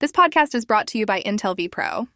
This podcast is brought to you by Intel vPro.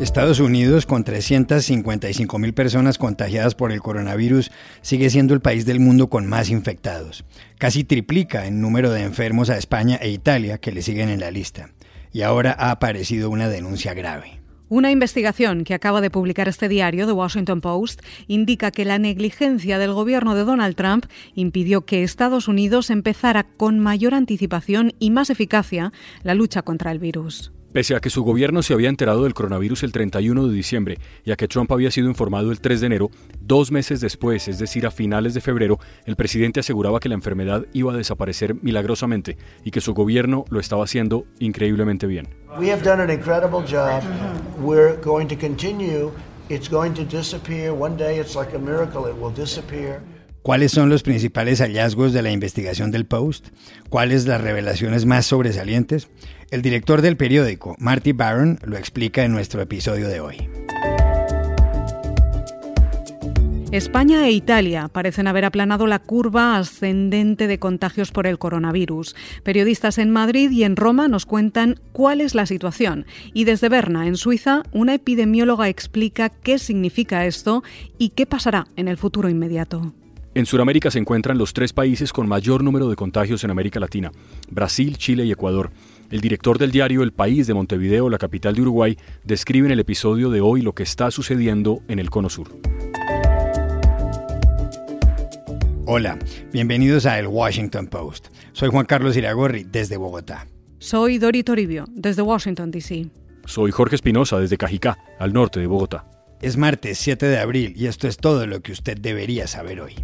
Estados Unidos, con 355 mil personas contagiadas por el coronavirus, sigue siendo el país del mundo con más infectados. Casi triplica en número de enfermos a España e Italia, que le siguen en la lista. Y ahora ha aparecido una denuncia grave. Una investigación que acaba de publicar este diario, The Washington Post, indica que la negligencia del gobierno de Donald Trump impidió que Estados Unidos empezara con mayor anticipación y más eficacia la lucha contra el virus. Pese a que su gobierno se había enterado del coronavirus el 31 de diciembre y a que Trump había sido informado el 3 de enero, dos meses después, es decir, a finales de febrero, el presidente aseguraba que la enfermedad iba a desaparecer milagrosamente y que su gobierno lo estaba haciendo increíblemente bien. We have done an incredible job. We're going to continue. It's going to disappear. One day it's like a miracle, it will disappear. ¿Cuáles son los principales hallazgos de la investigación del Post? ¿Cuáles las revelaciones más sobresalientes? El director del periódico, Marty Barron, lo explica en nuestro episodio de hoy. España e Italia parecen haber aplanado la curva ascendente de contagios por el coronavirus. Periodistas en Madrid y en Roma nos cuentan cuál es la situación. Y desde Berna, en Suiza, una epidemióloga explica qué significa esto y qué pasará en el futuro inmediato. En Sudamérica se encuentran los tres países con mayor número de contagios en América Latina, Brasil, Chile y Ecuador. El director del diario El País de Montevideo, la capital de Uruguay, describe en el episodio de hoy lo que está sucediendo en el Cono Sur. Hola, bienvenidos a El Washington Post. Soy Juan Carlos Iragorri, desde Bogotá. Soy Dori Toribio, desde Washington, D.C. Soy Jorge Espinosa, desde Cajicá, al norte de Bogotá. Es martes 7 de abril y esto es todo lo que usted debería saber hoy.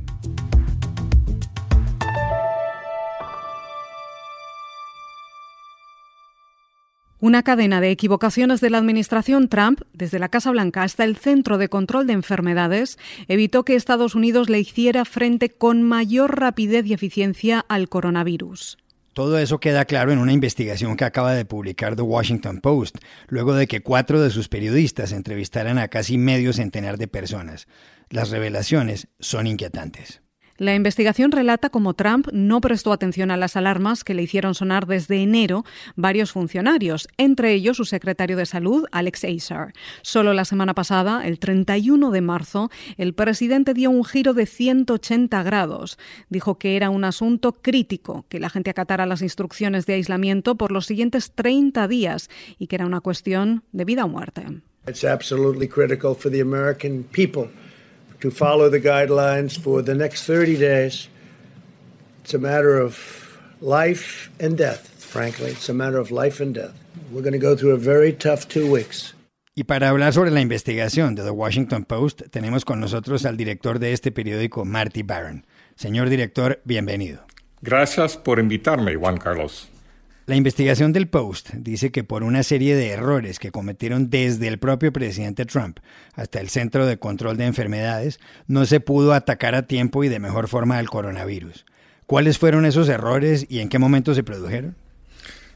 Una cadena de equivocaciones de la administración Trump, desde la Casa Blanca hasta el Centro de Control de Enfermedades, evitó que Estados Unidos le hiciera frente con mayor rapidez y eficiencia al coronavirus. Todo eso queda claro en una investigación que acaba de publicar The Washington Post, luego de que cuatro de sus periodistas entrevistaran a casi medio centenar de personas. Las revelaciones son inquietantes. La investigación relata cómo Trump no prestó atención a las alarmas que le hicieron sonar desde enero varios funcionarios, entre ellos su secretario de Salud, Alex Azar. Solo la semana pasada, el 31 de marzo, el presidente dio un giro de 180 grados. Dijo que era un asunto crítico que la gente acatara las instrucciones de aislamiento por los siguientes 30 días y que era una cuestión de vida o muerte. It's absolutely critical for the American people to follow the guidelines for the next 30 days. It's a matter of life and death, frankly. It's a matter of life and death. We're going to go through a very tough two weeks. Y para hablar sobre la investigación de The Washington Post, tenemos con nosotros al director de este periódico, Marty Barron. Señor director, bienvenido. Gracias por invitarme, Juan Carlos. La investigación del Post dice que por una serie de errores que cometieron desde el propio presidente Trump hasta el Centro de Control de Enfermedades, no se pudo atacar a tiempo y de mejor forma al coronavirus. ¿Cuáles fueron esos errores y en qué momento se produjeron?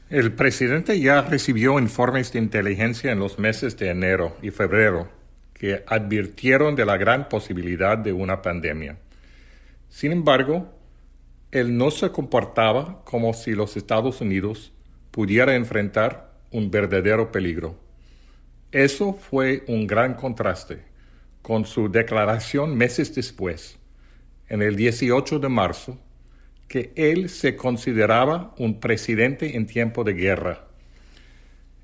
El presidente ya recibió informes de inteligencia en los meses de enero y febrero que advirtieron de la gran posibilidad de una pandemia. Sin embargo, él no se comportaba como si los Estados Unidos pudiera enfrentar un verdadero peligro. Eso fue un gran contraste con su declaración meses después, en el 18 de marzo, que él se consideraba un presidente en tiempo de guerra.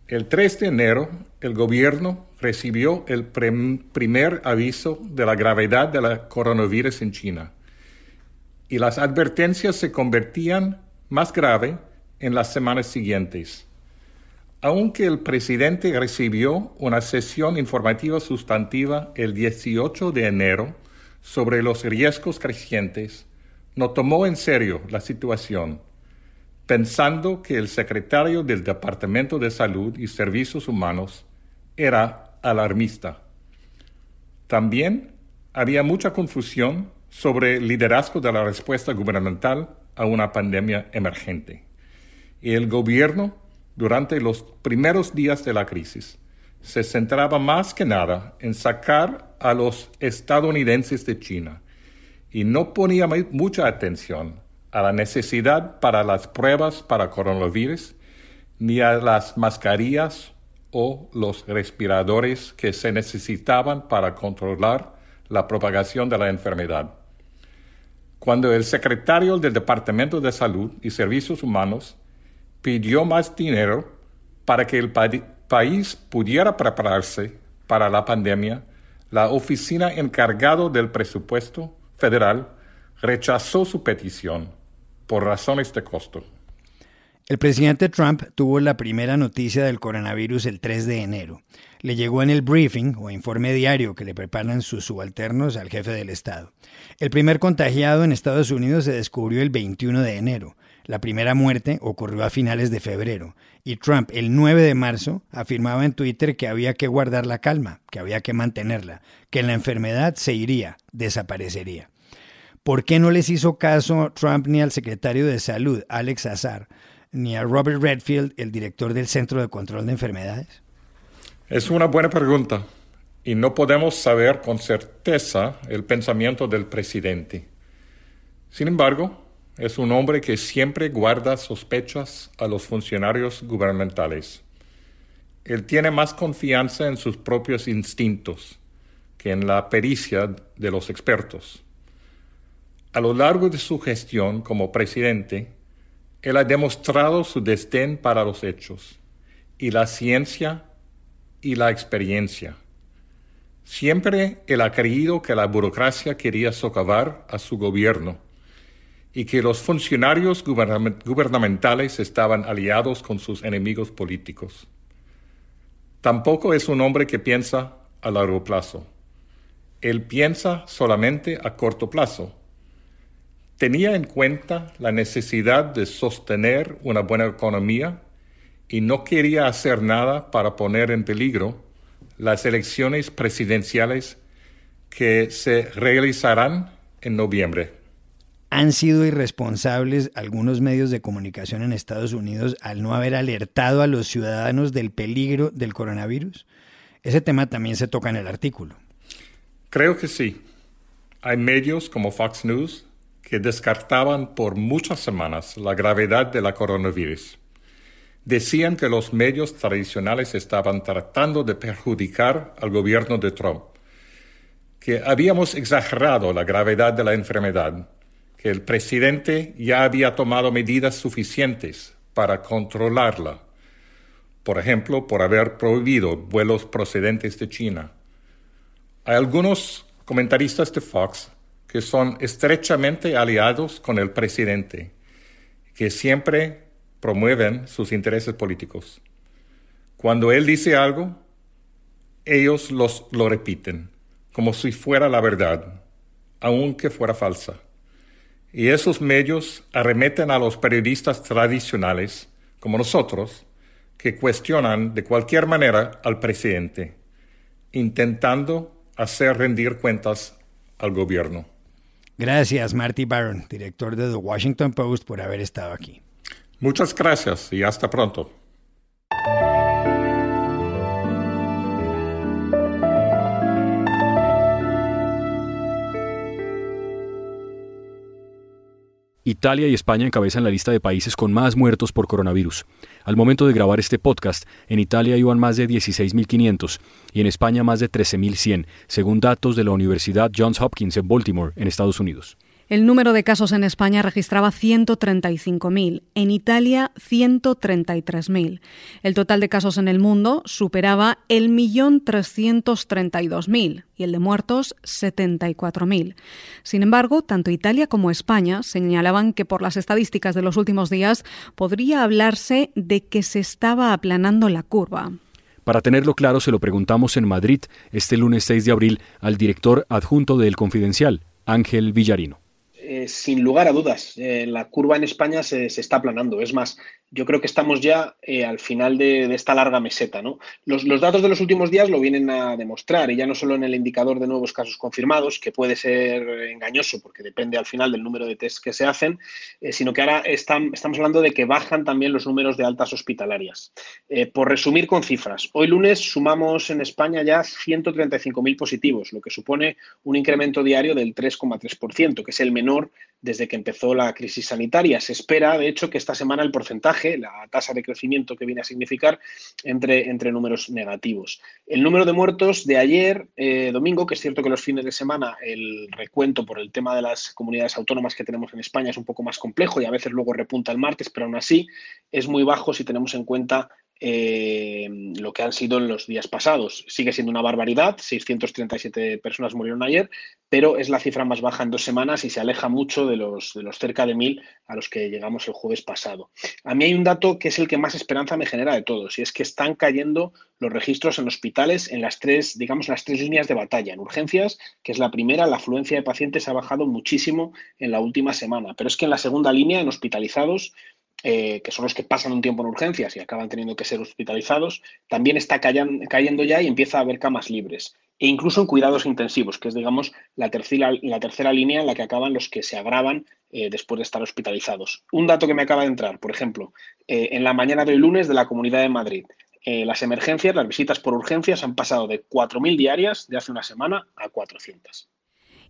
El 3 de enero, el gobierno recibió el primer aviso de la gravedad de la coronavirus en China y las advertencias se convertían más grave en las semanas siguientes. Aunque el presidente recibió una sesión informativa sustantiva el 18 de enero sobre los riesgos crecientes, no tomó en serio la situación, pensando que el secretario del Departamento de Salud y Servicios Humanos era alarmista. También había mucha confusión sobre liderazgo de la respuesta gubernamental a una pandemia emergente. Y el gobierno, durante los primeros días de la crisis, se centraba más que nada en sacar a los estadounidenses de China y no ponía mucha atención a la necesidad para las pruebas para coronavirus ni a las mascarillas o los respiradores que se necesitaban para controlar la propagación de la enfermedad. Cuando el secretario del Departamento de Salud y Servicios Humanos pidió más dinero para que el país pudiera prepararse para la pandemia, la oficina encargada del presupuesto federal rechazó su petición por razones de costo. El presidente Trump tuvo la primera noticia del coronavirus el 3 de enero. Le llegó en el briefing o informe diario que le preparan sus subalternos al jefe del Estado. El primer contagiado en Estados Unidos se descubrió el 21 de enero. La primera muerte ocurrió a finales de febrero y Trump el 9 de marzo afirmaba en Twitter que había que guardar la calma, que había que mantenerla, que la enfermedad se iría, desaparecería. ¿Por qué no les hizo caso Trump ni al secretario de Salud, Alex Azar, ni a Robert Redfield, el director del Centro de Control de Enfermedades? Es una buena pregunta y no podemos saber con certeza el pensamiento del presidente. Sin embargo, es un hombre que siempre guarda sospechas a los funcionarios gubernamentales. Él tiene más confianza en sus propios instintos que en la pericia de los expertos. A lo largo de su gestión como presidente, él ha demostrado su desdén para los hechos y la ciencia y la experiencia. Siempre él ha creído que la burocracia quería socavar a su gobierno y que los funcionarios gubernamentales estaban aliados con sus enemigos políticos. Tampoco es un hombre que piensa a largo plazo. Él piensa solamente a corto plazo tenía en cuenta la necesidad de sostener una buena economía y no quería hacer nada para poner en peligro las elecciones presidenciales que se realizarán en noviembre. ¿Han sido irresponsables algunos medios de comunicación en Estados Unidos al no haber alertado a los ciudadanos del peligro del coronavirus? Ese tema también se toca en el artículo. Creo que sí. Hay medios como Fox News, que descartaban por muchas semanas la gravedad de la coronavirus. Decían que los medios tradicionales estaban tratando de perjudicar al gobierno de Trump, que habíamos exagerado la gravedad de la enfermedad, que el presidente ya había tomado medidas suficientes para controlarla, por ejemplo, por haber prohibido vuelos procedentes de China. Hay algunos comentaristas de Fox que son estrechamente aliados con el presidente, que siempre promueven sus intereses políticos. Cuando él dice algo, ellos los, lo repiten, como si fuera la verdad, aunque fuera falsa. Y esos medios arremeten a los periodistas tradicionales, como nosotros, que cuestionan de cualquier manera al presidente, intentando hacer rendir cuentas al gobierno. Gracias, Marty Barron, director de The Washington Post, por haber estado aquí. Muchas gracias y hasta pronto. Italia y España encabezan la lista de países con más muertos por coronavirus. Al momento de grabar este podcast, en Italia iban más de 16.500 y en España más de 13.100, según datos de la Universidad Johns Hopkins en Baltimore, en Estados Unidos. El número de casos en España registraba 135.000, en Italia 133.000. El total de casos en el mundo superaba el millón 332.000 y el de muertos 74.000. Sin embargo, tanto Italia como España señalaban que por las estadísticas de los últimos días podría hablarse de que se estaba aplanando la curva. Para tenerlo claro, se lo preguntamos en Madrid este lunes 6 de abril al director adjunto del Confidencial, Ángel Villarino eh, sin lugar a dudas, eh, la curva en España se, se, está aplanando. Es más, yo creo que estamos ya eh, al final de, esta larga meseta. ¿no? Los, datos de los últimos días lo vienen a demostrar, y ya no solo en el indicador de nuevos casos confirmados, que puede ser engañoso porque depende al final del número de tests que se hacen, eh, sino que ahora estamos hablando de que bajan también los números de altas hospitalarias. Eh, por resumir con cifras, hoy lunes sumamos en España ya 135.000 positivos, lo que supone un incremento diario del 3,3%, que es el menor desde que empezó la crisis sanitaria. Se espera, de hecho, que esta semana el porcentaje, la tasa de crecimiento que viene a significar, entre, entre números negativos. El número de muertos de ayer, eh, domingo, que es cierto que los fines de semana el recuento por el tema de las comunidades autónomas que tenemos en España es un poco más complejo y a veces luego repunta el martes, pero aún así es muy bajo si tenemos en cuenta eh, lo que han sido en los días pasados. Sigue siendo una barbaridad, 637 personas murieron ayer, pero es la cifra más baja en dos semanas y se aleja mucho de los, de los cerca de mil a los que llegamos el jueves pasado. A mí hay un dato que es el que más esperanza me genera de todos, y es que están cayendo los registros en hospitales en las tres, digamos, las tres líneas de batalla. En urgencias, que es la primera, la afluencia de pacientes ha bajado muchísimo en la última semana, pero es que en la segunda línea, en hospitalizados, eh, que son los que pasan un tiempo en urgencias y acaban teniendo que ser hospitalizados, también está cayendo, ya y empieza a haber camas libres. E incluso en cuidados intensivos, que es, digamos, la tercera, la tercera línea en la que acaban los que se agravan eh, después de estar hospitalizados. Un dato que me acaba de entrar, por ejemplo, eh, en la mañana de hoy lunes de la Comunidad de Madrid, las emergencias, las visitas por urgencias han pasado de 4.000 diarias de hace una semana a 400.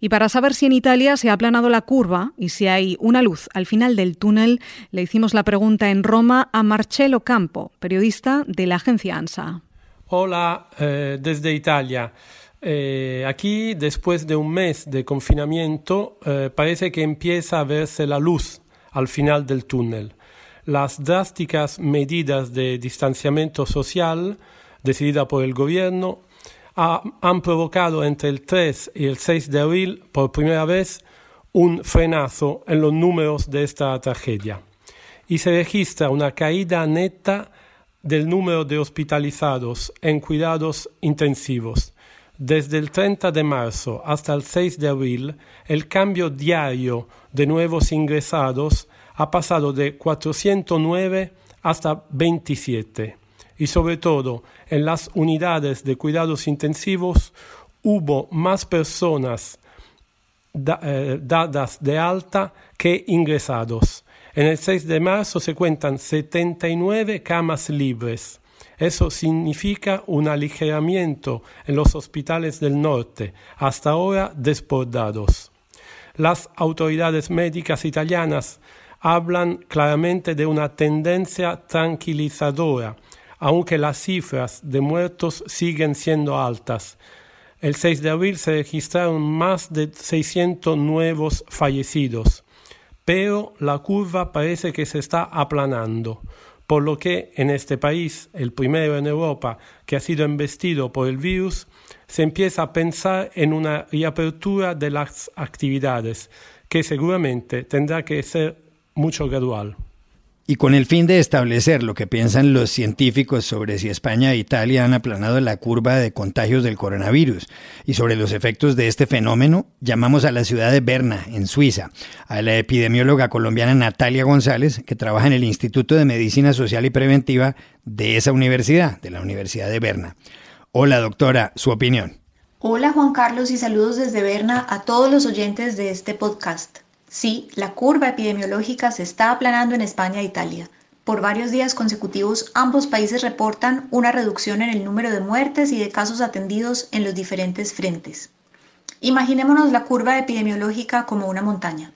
Y para saber si en Italia se ha aplanado la curva y si hay una luz al final del túnel, le hicimos la pregunta en Roma a Marcello Campo, periodista de la agencia ANSA. Hola, eh, desde Italia. Eh, aquí, después de un mes de confinamiento, eh, parece que empieza a verse la luz al final del túnel. Las drásticas medidas de distanciamiento social decididas por el gobierno ha, han provocado entre el 3 y el 6 de abril por primera vez un frenazo en los números de esta tragedia y se registra una caída neta del número de hospitalizados en cuidados intensivos. Desde el 30 de marzo hasta el 6 de abril, el cambio diario de nuevos ingresados ha pasado de 409 hasta 27 y sobre todo en las unidades de cuidados intensivos hubo más personas eh, dadas de alta que ingresados. En el 6 de marzo se cuentan 79 camas libres. Eso significa un aligeramiento en los hospitales del norte, hasta ahora desbordados. Las autoridades médicas italianas hablan claramente de una tendencia tranquilizadora aunque las cifras de muertos siguen siendo altas. El 6 de abril se registraron más de 600 nuevos fallecidos, pero la curva parece que se está aplanando, por lo que en este país, el primero en Europa que ha sido embestido por el virus, se empieza a pensar en una reapertura de las actividades, que seguramente tendrá que ser mucho gradual. Y con el fin de establecer lo que piensan los científicos sobre si España e Italia han aplanado la curva de contagios del coronavirus y sobre los efectos de este fenómeno, llamamos a la ciudad de Berna, en Suiza, a la epidemióloga colombiana Natalia González, que trabaja en el Instituto de Medicina Social y Preventiva de esa universidad, de la Universidad de Berna. Hola, doctora, su opinión. Hola, Juan Carlos, y saludos desde Berna a todos los oyentes de este podcast. Sí, la curva epidemiológica se está aplanando en España e Italia. Por varios días consecutivos, ambos países reportan una reducción en el número de muertes y de casos atendidos en los diferentes frentes. Imaginémonos la curva epidemiológica como una montaña.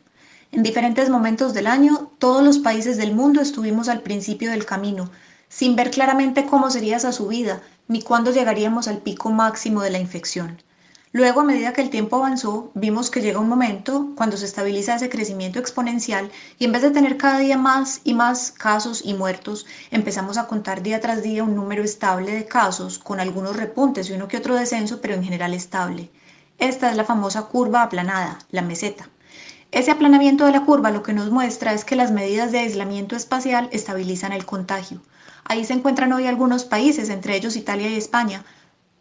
En diferentes momentos del año, todos los países del mundo estuvimos al principio del camino, sin ver claramente cómo sería esa subida, ni cuándo llegaríamos al pico máximo de la infección. Luego, a medida que el tiempo avanzó, vimos que llega un momento cuando se estabiliza ese crecimiento exponencial y en vez de tener cada día más y más casos y muertos, empezamos a contar día tras día un número estable de casos, con algunos repuntes y uno que otro descenso, pero en general estable. Esta es la famosa curva aplanada, la meseta. Ese aplanamiento de la curva lo que nos muestra es que las medidas de aislamiento espacial estabilizan el contagio. Ahí se encuentran hoy algunos países, entre ellos Italia y España,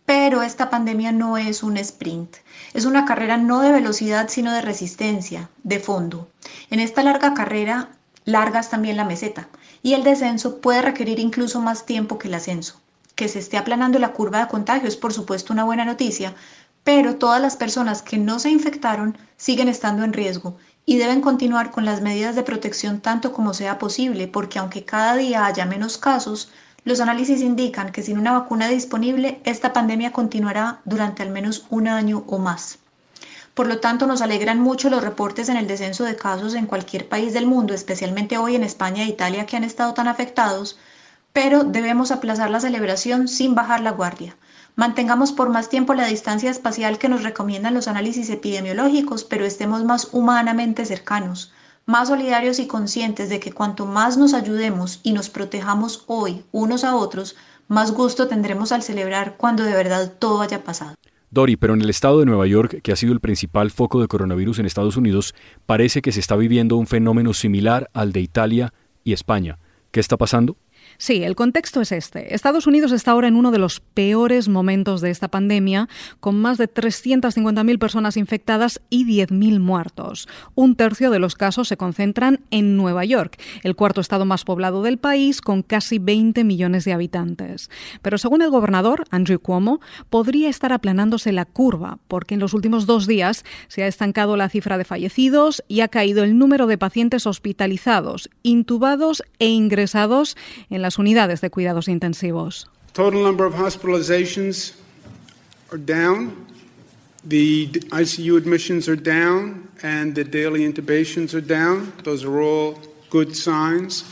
Pero esta pandemia no es un sprint, es una carrera no de velocidad, sino de resistencia, de fondo. En esta larga carrera, largas también la meseta, y el descenso puede requerir incluso más tiempo que el ascenso. Que se esté aplanando la curva de contagio es por supuesto una buena noticia, pero todas las personas que no se infectaron siguen estando en riesgo y deben continuar con las medidas de protección tanto como sea posible, porque aunque cada día haya menos casos, los análisis indican que sin una vacuna disponible, esta pandemia continuará durante al menos un año o más. Por lo tanto, nos alegran mucho los reportes en el descenso de casos en cualquier país del mundo, especialmente hoy en España e Italia que han estado tan afectados, pero debemos aplazar la celebración sin bajar la guardia. Mantengamos por más tiempo la distancia espacial que nos recomiendan los análisis epidemiológicos, pero estemos más humanamente cercanos más solidarios y conscientes de que cuanto más nos ayudemos y nos protejamos hoy unos a otros, más gusto tendremos al celebrar cuando de verdad todo haya pasado. Dori, pero en el estado de Nueva York, que ha sido el principal foco de coronavirus en Estados Unidos, parece que se está viviendo un fenómeno similar al de Italia y España. ¿Qué está pasando? Sí, el contexto es este. Estados Unidos está ahora en uno de los peores momentos de esta pandemia, con más de 350.000 personas infectadas y 10.000 muertos. Un tercio de los casos se concentran en Nueva York, el cuarto estado más poblado del país, con casi 20 millones de habitantes. Pero según el gobernador, Andrew Cuomo, podría estar aplanándose la curva, porque en los últimos dos días se ha estancado la cifra de fallecidos y ha caído el número de pacientes hospitalizados, intubados e ingresados en las unidades de cuidados intensivos. Total number of hospitalizations are down. The ICU admissions are down and the daily intubations are down. Those are all good signs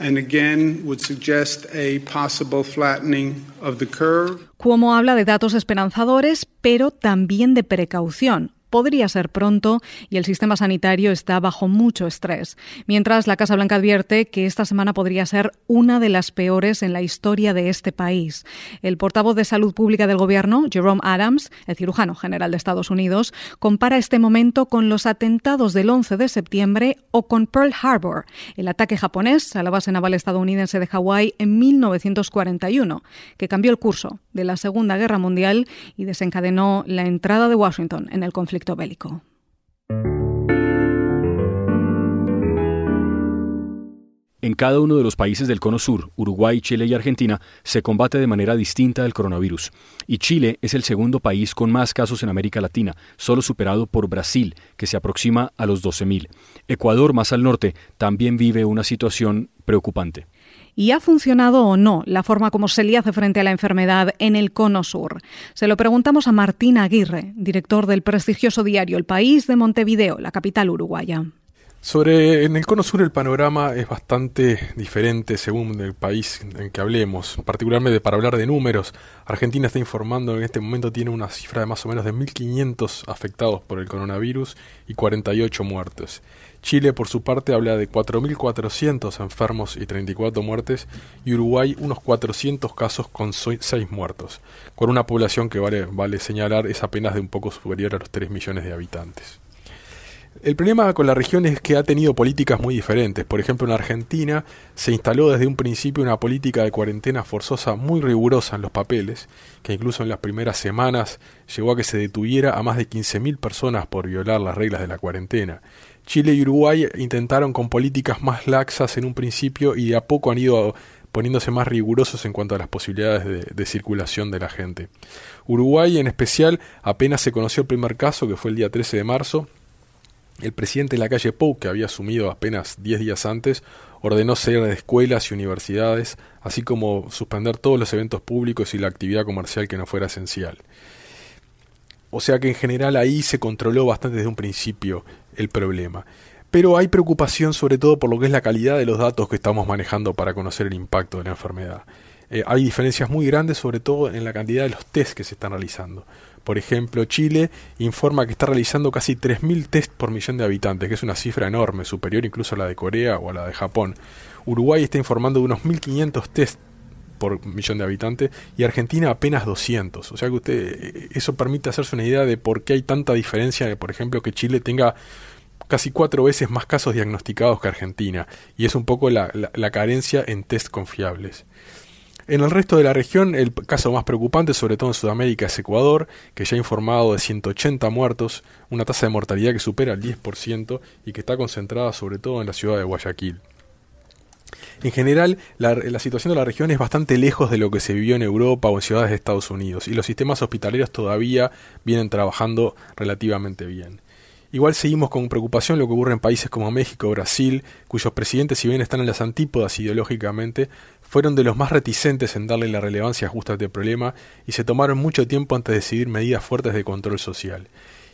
and again would suggest a possible flattening of the curve. Cuomo habla de datos esperanzadores, pero también de precaución podría ser pronto y el sistema sanitario está bajo mucho estrés. Mientras la Casa Blanca advierte que esta semana podría ser una de las peores en la historia de este país. El portavoz de Salud Pública del Gobierno, Jerome Adams, el cirujano general de Estados Unidos, compara este momento con los atentados del 11 de septiembre o con Pearl Harbor, el ataque japonés a la base naval estadounidense de Hawái en 1941, que cambió el curso de la Segunda Guerra Mundial y desencadenó la entrada de Washington en el conflicto En cada uno de los países del Cono Sur, Uruguay, Chile y Argentina, se combate de manera distinta el coronavirus. Y Chile es el segundo país con más casos en América Latina, solo superado por Brasil, que se aproxima a los 12.000. Ecuador, más al norte, también vive una situación preocupante. ¿Y ha funcionado o no la forma como se le hace frente a la enfermedad en el Cono Sur? Se lo preguntamos a Martín Aguirre, director del prestigioso diario El País de Montevideo, la capital uruguaya. Sobre en el cono sur el panorama es bastante diferente según el país en que hablemos, particularmente para hablar de números. Argentina está informando que en este momento tiene una cifra de más o menos de 1.500 afectados por el coronavirus y 48 muertos. Chile por su parte habla de 4.400 enfermos y 34 muertes y Uruguay unos 400 casos con 6 muertos, con una población que vale, señalar es apenas de un poco superior a los 3 millones de habitantes. El problema con la región es que ha tenido políticas muy diferentes. Por ejemplo, en Argentina se instaló desde un principio una política de cuarentena forzosa muy rigurosa en los papeles, que incluso en las primeras semanas llegó a que se detuviera a más de 15.000 personas por violar las reglas de la cuarentena. Chile y Uruguay intentaron con políticas más laxas en un principio y de a poco han ido poniéndose más rigurosos en cuanto a las posibilidades de, circulación de la gente. Uruguay en especial apenas se conoció el primer caso, que fue el día 13 de marzo, el presidente de la calle Pou, que había asumido apenas 10 días antes, ordenó cerrar escuelas y universidades, así como suspender todos los eventos públicos y la actividad comercial que no fuera esencial. O sea que en general ahí se controló bastante desde un principio el problema. Pero hay preocupación sobre todo por lo que es la calidad de los datos que estamos manejando para conocer el impacto de la enfermedad. Eh, hay diferencias muy grandes sobre todo en la cantidad de los test que se están realizando. Por ejemplo, Chile informa que está realizando casi 3.000 test por millón de habitantes, que es una cifra enorme, superior incluso a la de Corea o a la de Japón. Uruguay está informando de unos 1.500 test por millón de habitantes y Argentina apenas 200. O sea que usted eso permite hacerse una idea de por qué hay tanta diferencia de, por ejemplo, que Chile tenga casi cuatro veces más casos diagnosticados que Argentina y es un poco la, la carencia en test confiables. En el resto de la región, el caso más preocupante, sobre todo en Sudamérica, es Ecuador, que ya ha informado de 180 muertos, una tasa de mortalidad que supera el 10% y que está concentrada sobre todo en la ciudad de Guayaquil. En general, la, situación de la región es bastante lejos de lo que se vivió en Europa o en ciudades de Estados Unidos, y los sistemas hospitalarios todavía vienen trabajando relativamente bien. Igual seguimos con preocupación lo que ocurre en países como México o Brasil, cuyos presidentes, si bien están en las antípodas ideológicamente, fueron de los más reticentes en darle la relevancia justa a este problema y se tomaron mucho tiempo antes de decidir medidas fuertes de control social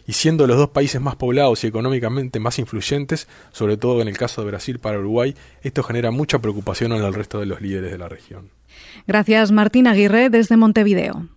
y siendo los dos países más poblados y económicamente más influyentes, sobre todo en el caso de Brasil para Uruguay, esto genera mucha preocupación en el resto de los líderes de la región. Gracias Martín Aguirre desde Montevideo.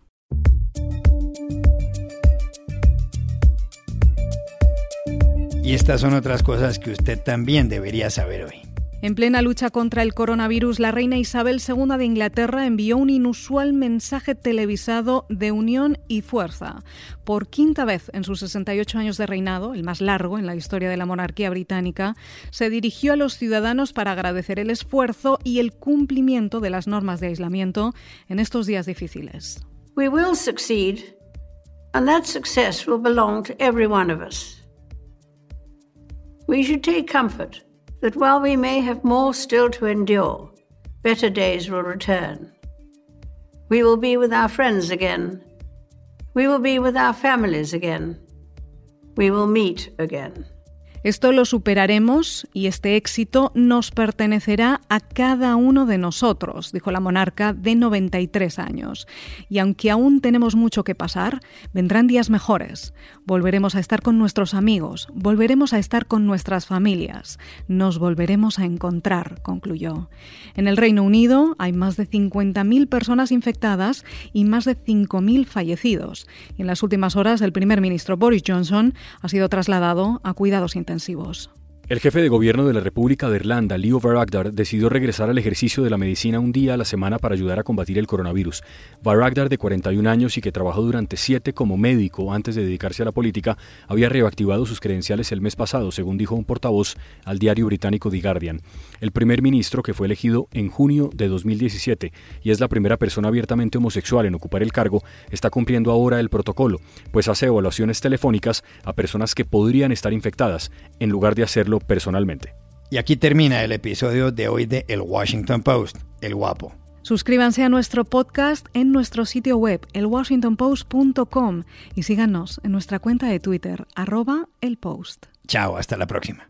Y estas son otras cosas que usted también debería saber hoy. En plena lucha contra el coronavirus, la reina Isabel II de Inglaterra envió un inusual mensaje televisado de unión y fuerza. Por quinta vez en sus 68 años de reinado, el más largo en la historia de la monarquía británica, se dirigió a los ciudadanos para agradecer el esfuerzo y el cumplimiento de las normas de aislamiento en estos días difíciles. We will succeed, and that success will belong to every one of us. We should take comfort that while we may have more still to endure, better days will return. We will be with our friends again. We will be with our families again. We will meet again. Esto lo superaremos y este éxito nos pertenecerá a cada uno de nosotros, dijo la monarca de 93 años. Y aunque aún tenemos mucho que pasar, vendrán días mejores. Volveremos a estar con nuestros amigos, volveremos a estar con nuestras familias, nos volveremos a encontrar, concluyó. En el Reino Unido hay más de 50.000 personas infectadas y más de 5.000 fallecidos. Y en las últimas horas el primer ministro Boris Johnson ha sido trasladado a cuidados intensivos intensivos. El jefe de gobierno de la República de Irlanda, Leo Varadkar, decidió regresar al ejercicio de la medicina un día a la semana para ayudar a combatir el coronavirus. Varadkar, de 41 años y que trabajó durante siete como médico antes de dedicarse a la política, había reactivado sus credenciales el mes pasado, según dijo un portavoz al diario británico The Guardian. El primer ministro, que fue elegido en junio de 2017 y es la primera persona abiertamente homosexual en ocupar el cargo, está cumpliendo ahora el protocolo, pues hace evaluaciones telefónicas a personas que podrían estar infectadas, en lugar de hacerlo personalmente. Y aquí termina el episodio de hoy de El Washington Post, El Guapo. Suscríbanse a nuestro podcast en nuestro sitio web, elwashingtonpost.com, y síganos en nuestra cuenta de Twitter, arroba el post. Chao, hasta la próxima.